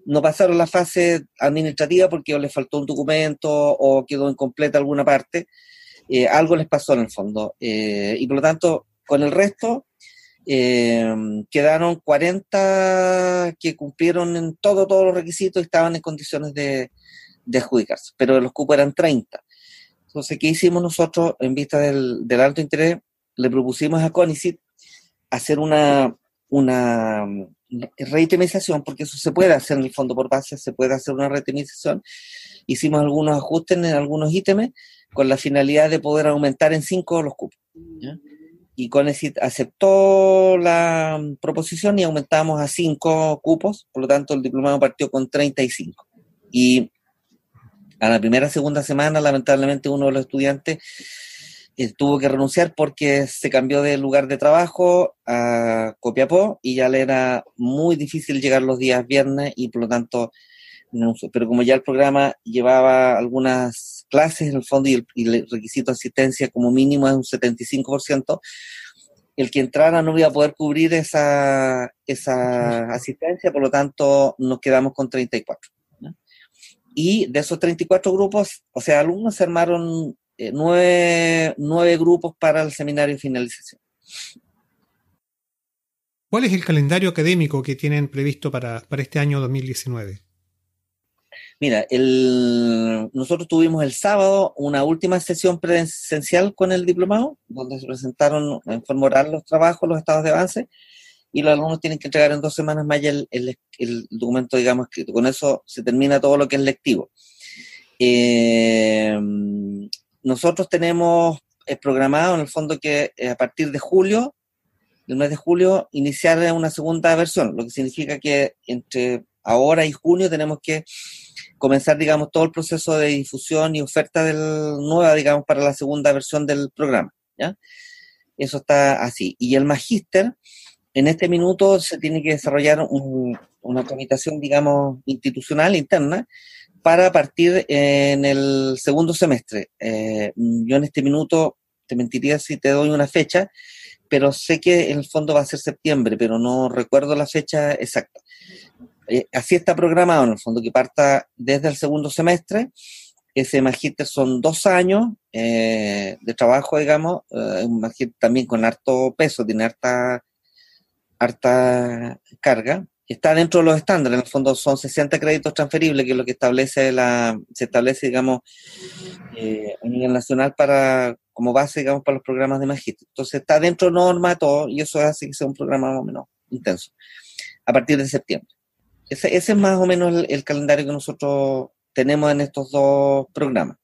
no pasaron la fase administrativa porque les faltó un documento o quedó incompleta alguna parte. Eh, algo les pasó en el fondo. y por lo tanto, con el resto, eh, quedaron 40 que cumplieron en todo, todos los requisitos y estaban en condiciones de, adjudicarse, pero los cupos eran 30. Entonces, ¿qué hicimos nosotros en vista del, alto interés? Le propusimos a CONICIT hacer una, una reitemización, porque eso se puede hacer en el fondo por base, se puede hacer una reitemización. Hicimos algunos ajustes en algunos ítems con la finalidad de poder aumentar en 5 los cupos y Conesit aceptó la proposición y aumentamos a cinco cupos, por lo tanto el diplomado partió con 35. Y a la primera, segunda semana, lamentablemente uno de los estudiantes eh, tuvo que renunciar porque se cambió de lugar de trabajo a Copiapó y ya le era muy difícil llegar los días viernes y por lo tanto, pero como ya el programa llevaba algunas clases en el fondo y el, requisito de asistencia como mínimo es un 75%, el que entrara no iba a poder cubrir esa, esa asistencia, por lo tanto nos quedamos con 34. Y de esos 34 grupos, o sea, alumnos se armaron eh, nueve, nueve grupos para el seminario de finalización. ¿Cuál es el calendario académico que tienen previsto para, para este año 2019? Mira, nosotros tuvimos el sábado una última sesión presencial con el diplomado, donde se presentaron en forma oral los trabajos, los estados de avance, y los alumnos tienen que entregar en dos semanas más el, documento, digamos, escrito. Con eso se termina todo lo que es lectivo. Eh, nosotros tenemos eh, programado en el fondo que eh, a partir de julio, el mes de julio, iniciar una segunda versión, lo que significa que entre ahora y junio tenemos que comenzar, digamos, todo el proceso de difusión y oferta del nueva, digamos, para la segunda versión del programa, ¿ya? Eso está así. Y el magíster, en este minuto se tiene que desarrollar una tramitación, digamos, institucional interna para partir en el segundo semestre. Eh, yo en este minuto, te mentiría si te doy una fecha, pero sé que en el fondo va a ser septiembre, pero no recuerdo la fecha exacta. Eh, así está programado en el fondo, que parta desde el segundo semestre. Ese magíster son dos años eh, de trabajo, digamos, eh, un magíster también con harto peso, tiene harta, carga. Está dentro de los estándares, en el fondo son 60 créditos transferibles, que es lo que establece la, se establece, digamos, a nivel nacional para, como base, digamos, para los programas de magíster. Entonces está dentro de norma todo, y eso hace que sea un programa más o menos intenso, a partir de septiembre. Ese, es más o menos el, calendario que nosotros tenemos en estos dos programas.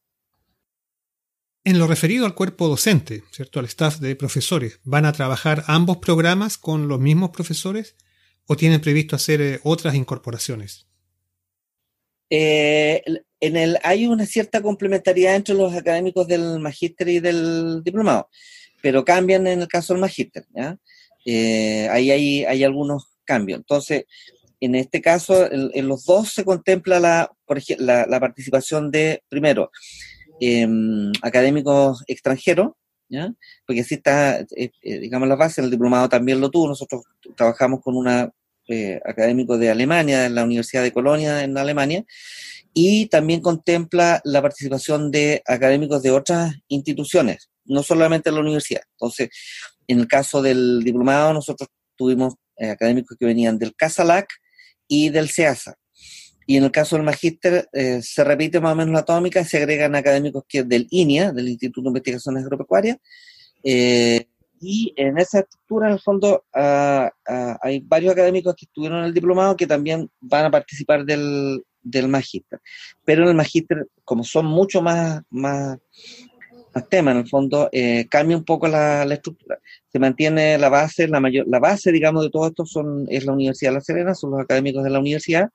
En lo referido al cuerpo docente, ¿cierto? Al staff de profesores, ¿van a trabajar ambos programas con los mismos profesores o tienen previsto hacer eh, otras incorporaciones? Eh, en el, hay una cierta complementariedad entre los académicos del magíster y del diplomado, pero cambian en el caso del magíster. Eh, ahí hay, hay algunos cambios. Entonces, en este caso, en, los dos se contempla la, participación de, primero, em, académicos extranjeros, porque así está, eh, eh, digamos, la base, el diplomado también lo tuvo, nosotros trabajamos con un eh, académico de Alemania, en la Universidad de Colonia, en Alemania, y también contempla la participación de académicos de otras instituciones, no solamente en la universidad. Entonces, en el caso del diplomado, nosotros tuvimos académicos que venían del CASALAC, y del SEASA. Y en el caso del magíster eh, se repite más o menos la atómica, se agregan académicos que del INIA, del Instituto de Investigaciones Agropecuarias, eh, y en esa estructura, en el fondo, ah, ah, hay varios académicos que estuvieron en el diplomado que también van a participar del, del magíster. Pero en el magíster, como son mucho más, más temas, en el fondo, eh, cambia un poco la, la estructura se mantiene la base, la mayor, la base, digamos, de todo esto son, es la Universidad de La Serena, son los académicos de la universidad,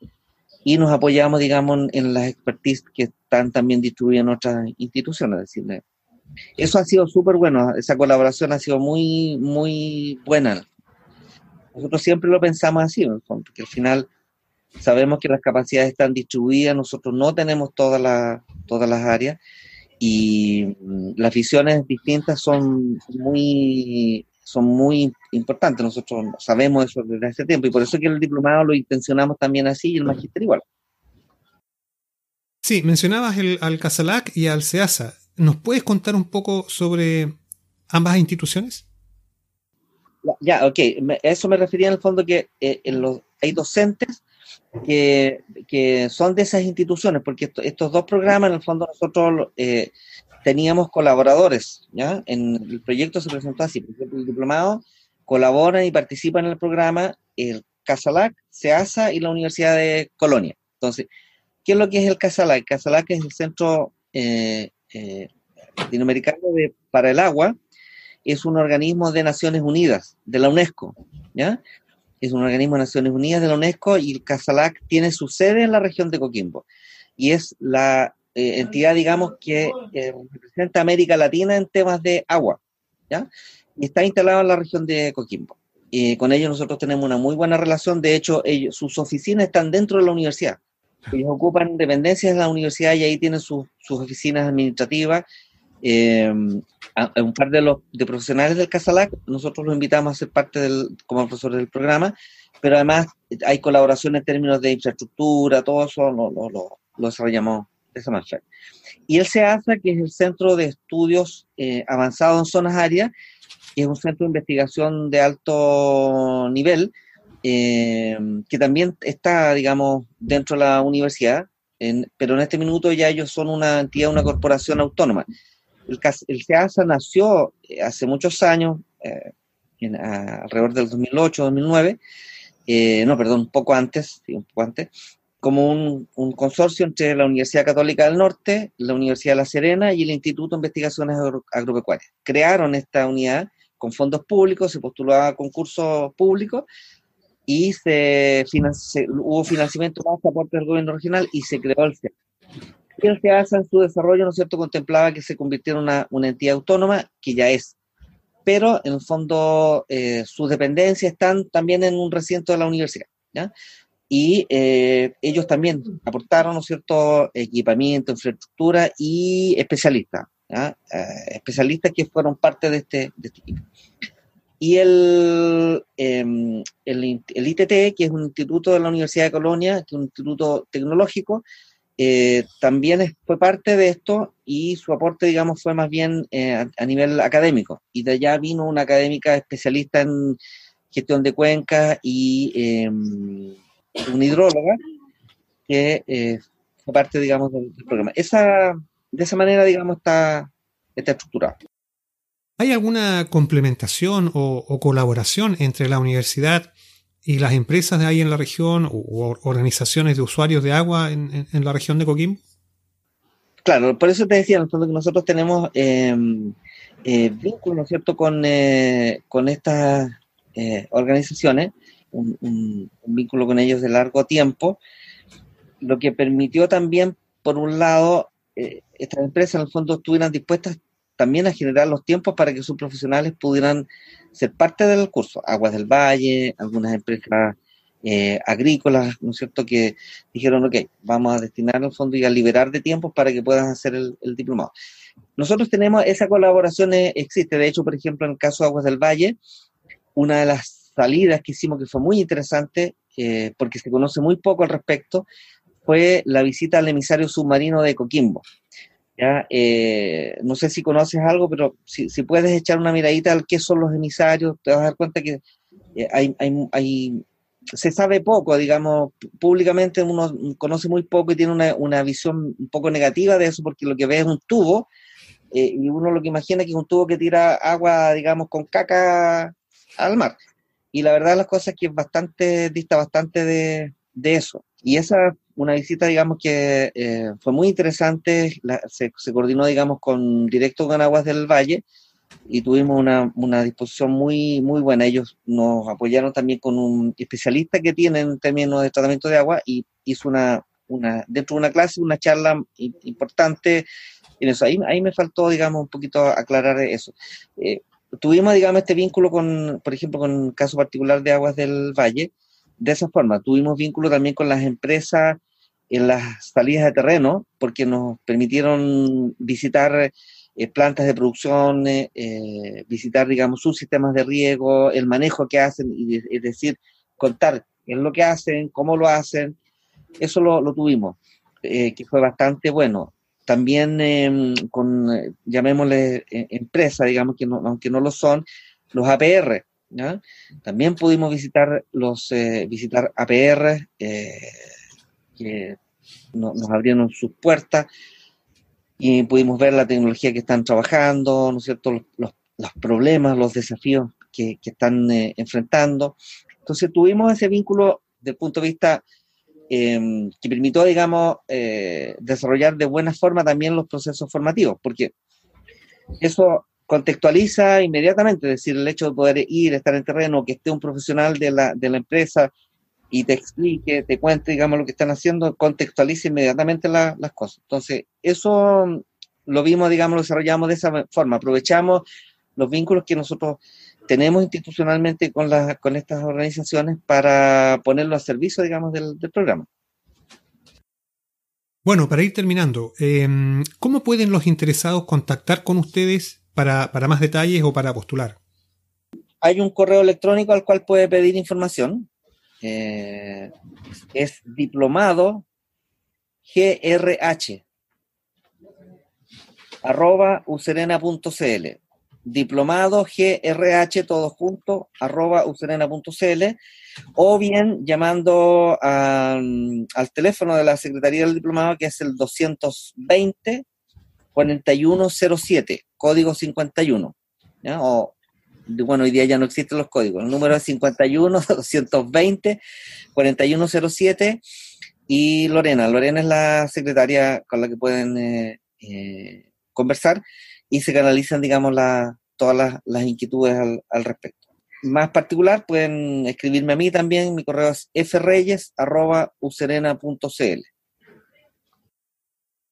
y nos apoyamos, digamos, en las expertise que están también distribuidas en otras instituciones. decirle. Eso ha sido súper bueno, esa colaboración ha sido muy, muy buena. Nosotros siempre lo pensamos así, porque al final sabemos que las capacidades están distribuidas, nosotros no tenemos todas las, todas las áreas, y mm, las visiones distintas son muy, son muy importantes. Nosotros sabemos eso desde hace tiempo y por eso que el diplomado lo intencionamos también así y el magister igual. Sí, mencionabas el, al CASALAC y al SEASA. ¿Nos puedes contar un poco sobre ambas instituciones? Ya, ok. Eso me refería en el fondo que eh, en los, hay docentes que, son de esas instituciones, porque estos dos programas, en el fondo, nosotros eh, teníamos colaboradores, ¿ya? En el proyecto se presentó así, por ejemplo, el diplomado colabora y participa en el programa el CASALAC, SEASA y la Universidad de Colonia. Entonces, ¿qué es lo que es el CASALAC? CASALAC es el Centro eh, eh, Latinoamericano para el Agua, es un organismo de Naciones Unidas, de la UNESCO, ¿ya? Es un organismo de Naciones Unidas de la UNESCO y el CASALAC tiene su sede en la región de Coquimbo. Y es la eh, entidad, digamos, que eh, representa América Latina en temas de agua, ¿ya? Y está instalado en la región de Coquimbo. Y con ellos nosotros tenemos una muy buena relación. De hecho, ellos, sus oficinas están dentro de la universidad. Ellos ocupan dependencias de la universidad y ahí tienen sus oficinas administrativas eh, a, un par de los de profesionales del Casalac, nosotros los invitamos a ser parte del, como profesores del programa, pero además hay colaboración en términos de infraestructura, todo eso lo, desarrollamos de esa manera. Y el SEASA, que es el Centro de Estudios eh, Avanzados en Zonas Áreas, que es un centro de investigación de alto nivel, eh, que también está, digamos, dentro de la universidad, pero en este minuto ya ellos son una entidad, una corporación autónoma. El, el CEASA nació eh, hace muchos años, eh, alrededor del 2008, 2009, eh, no, perdón, un poco antes, un poco antes, como un, consorcio entre la Universidad Católica del Norte, la Universidad de La Serena y el Instituto de Investigaciones Agropecuarias. Crearon esta unidad con fondos públicos, se postuló a concursos públicos y se, hubo financiamiento más aporte del gobierno regional y se creó el CEASA el hace en su desarrollo, ¿no es cierto?, contemplaba que se convirtiera en una, una entidad autónoma, que ya es. Pero, en el fondo, eh, sus dependencias están también en un recinto de la universidad, ¿ya? Y eh, ellos también aportaron, ¿no es cierto?, equipamiento, infraestructura y especialistas. Eh, especialistas que fueron parte de este, este equipo. y el, em, el, ITT, que es un instituto de la Universidad de Colonia, que es un instituto tecnológico, eh, también fue parte de esto y su aporte, digamos, fue más bien eh, a, nivel académico. Y de allá vino una académica especialista en gestión de cuencas y em, un hidróloga que eh, fue parte, digamos, del, programa. Esa, de esa manera, digamos, está, está estructurado. ¿Hay alguna complementación o, colaboración entre la universidad y las empresas de ahí en la región o, organizaciones de usuarios de agua en, la región de Coquimbo? Claro, por eso te decía, en que nosotros tenemos eh, eh, vínculos, ¿no cierto?, con, eh, con estas eh, organizaciones, un, vínculo con ellos de largo tiempo, lo que permitió también, por un lado, estas empresas en el fondo estuvieran dispuestas también a generar los tiempos para que sus profesionales pudieran ser parte del curso. Aguas del Valle, algunas empresas eh, agrícolas, ¿no es cierto?, que dijeron, ok, vamos a destinar el fondo y a liberar de tiempos para que puedan hacer el, diplomado. Nosotros tenemos esa colaboración, eh, existe, de hecho, por ejemplo, en el caso de Aguas del Valle, una de las salidas que hicimos que fue muy interesante, eh, porque se conoce muy poco al respecto, fue la visita al emisario submarino de Coquimbo. Eh, no sé si conoces algo, pero si, puedes echar una miradita al qué son los emisarios, te vas a dar cuenta que eh, hay, hay, se sabe poco, digamos, públicamente uno conoce muy poco y tiene una, una visión un poco negativa de eso, porque lo que ve es un tubo, eh, y uno lo que imagina que es un tubo que tira agua, digamos, con caca al mar. Y la verdad las cosas es que es bastante, dista bastante de, de eso. Y esa una visita, digamos, que eh, fue muy interesante, se, coordinó, digamos, con directo con Aguas del Valle y tuvimos una, disposición muy, muy buena. Ellos nos apoyaron también con un especialista que tiene en términos de tratamiento de agua y hizo una, una dentro de una clase, una charla importante en eso. Ahí, ahí me faltó, digamos, un poquito aclarar eso. Eh, tuvimos, digamos, este vínculo con, por ejemplo, con el caso particular de Aguas del Valle, de esa forma. Tuvimos vínculo también con las empresas en las salidas de terreno, porque nos permitieron visitar eh, plantas de producción, eh, eh, visitar, digamos, sus sistemas de riego, el manejo que hacen, y es decir, contar qué es lo que hacen, cómo lo hacen. Eso lo, tuvimos, que fue bastante bueno. También em, con, llamémosle, empresa, digamos, que aunque no lo son, los APR, también pudimos visitar los eh, visitar APR eh, que nos abrieron sus puertas y pudimos ver la tecnología que están trabajando, ¿no cierto? Los, problemas, los desafíos que, están eh, enfrentando. Entonces tuvimos ese vínculo desde el punto de vista em, que permitió, digamos, desarrollar de buena forma también los procesos formativos, porque eso contextualiza inmediatamente, es decir, el hecho de poder ir, estar en terreno, que esté un profesional de la, de la empresa y te explique, te cuente, digamos, lo que están haciendo, contextualiza inmediatamente las cosas. Entonces, eso lo vimos, digamos, lo desarrollamos de esa forma, aprovechamos los vínculos que nosotros tenemos institucionalmente con, las con estas organizaciones para ponerlo a servicio, digamos, del, del programa. Bueno, para ir terminando, em, ¿cómo pueden los interesados contactar con ustedes para, más detalles o para postular? Hay un correo electrónico al cual puede pedir información. Eh, es diplomado grh arroba userena.cl diplomado grh todo junto arroba userena.cl o bien llamando al teléfono de la Secretaría del Diplomado que es el 220 4107 código 51. O, bueno, hoy día ya no existen los códigos. El número es 51 220 4107 y Lorena. Lorena es la secretaria con la que pueden eh, eh, conversar y se canalizan, digamos, la, todas las, inquietudes al, respecto. Más particular, pueden escribirme a mí también. Mi correo es freyes.userena.cl.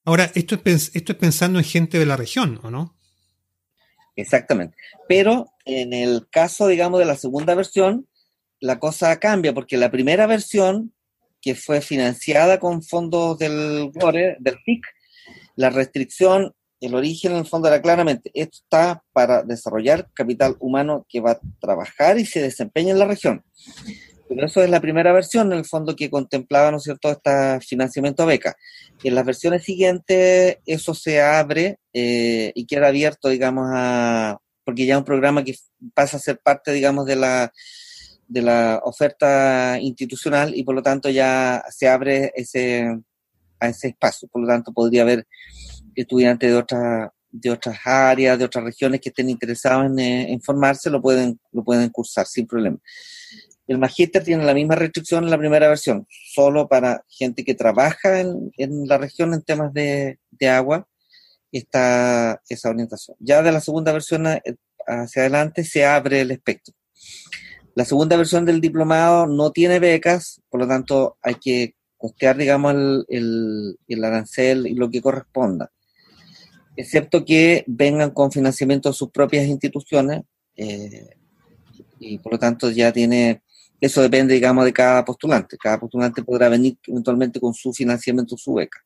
Ahora, esto es, esto es pensando en gente de la región, ¿o no? Exactamente. Pero en el caso, digamos, de la segunda versión, la cosa cambia porque la primera versión, que fue financiada con fondos del GORE, del PIC, la restricción el origen en el fondo era claramente, esto está para desarrollar capital humano que va a trabajar y se desempeña en la región. Pero eso es la primera versión, en el fondo, que contemplaba, ¿no es cierto?, este financiamiento a beca. En las versiones siguientes, eso se abre eh, y queda abierto, digamos, a, porque ya es un programa que pasa a ser parte, digamos, de la, de la oferta institucional y por lo tanto ya se abre ese, a ese espacio. Por lo tanto, podría haber estudiantes de, otra, de otras áreas, de otras regiones que estén interesados en, eh, formarse, lo pueden, lo pueden cursar sin problema. El Magister tiene la misma restricción en la primera versión, solo para gente que trabaja en, en la región en temas de, de, agua, está esa orientación. Ya de la segunda versión eh, hacia adelante se abre el espectro. La segunda versión del diplomado no tiene becas, por lo tanto hay que costear, digamos, el, el, el arancel y lo que corresponda excepto que vengan con financiamiento de sus propias instituciones, eh, y por lo tanto ya tiene, eso depende, digamos, de cada postulante. Cada postulante podrá venir eventualmente con su financiamiento, su beca.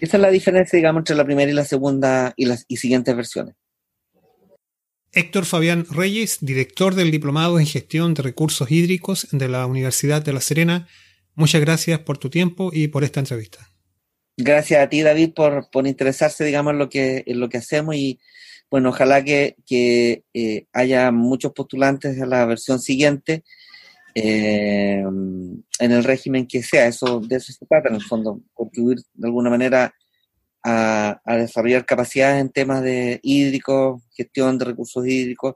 Esa es la diferencia, digamos, entre la primera y la segunda y las y siguientes versiones. Héctor Fabián Reyes, director del Diplomado en Gestión de Recursos Hídricos de la Universidad de La Serena, muchas gracias por tu tiempo y por esta entrevista. Gracias a ti, David, por, por interesarse, digamos, en lo que, en lo que hacemos y, bueno, ojalá que, que eh, haya muchos postulantes a la versión siguiente eh, en el régimen que sea. Eso, de eso se trata, en el fondo, contribuir de alguna manera a, a desarrollar capacidades en temas de hídricos, gestión de recursos hídricos,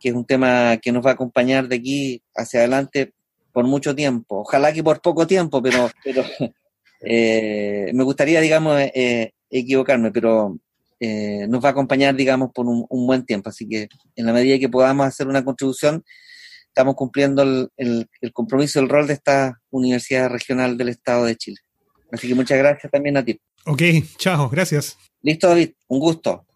que es un tema que nos va a acompañar de aquí hacia adelante por mucho tiempo. Ojalá que por poco tiempo, pero, pero eh, me gustaría, digamos, eh, equivocarme, pero eh, nos va a acompañar, digamos, por un, buen tiempo. Así que en la medida que podamos hacer una contribución, estamos cumpliendo el, el compromiso, el rol de esta Universidad Regional del Estado de Chile. Así que muchas gracias también a ti. Ok, chao, gracias. Listo, David, un gusto.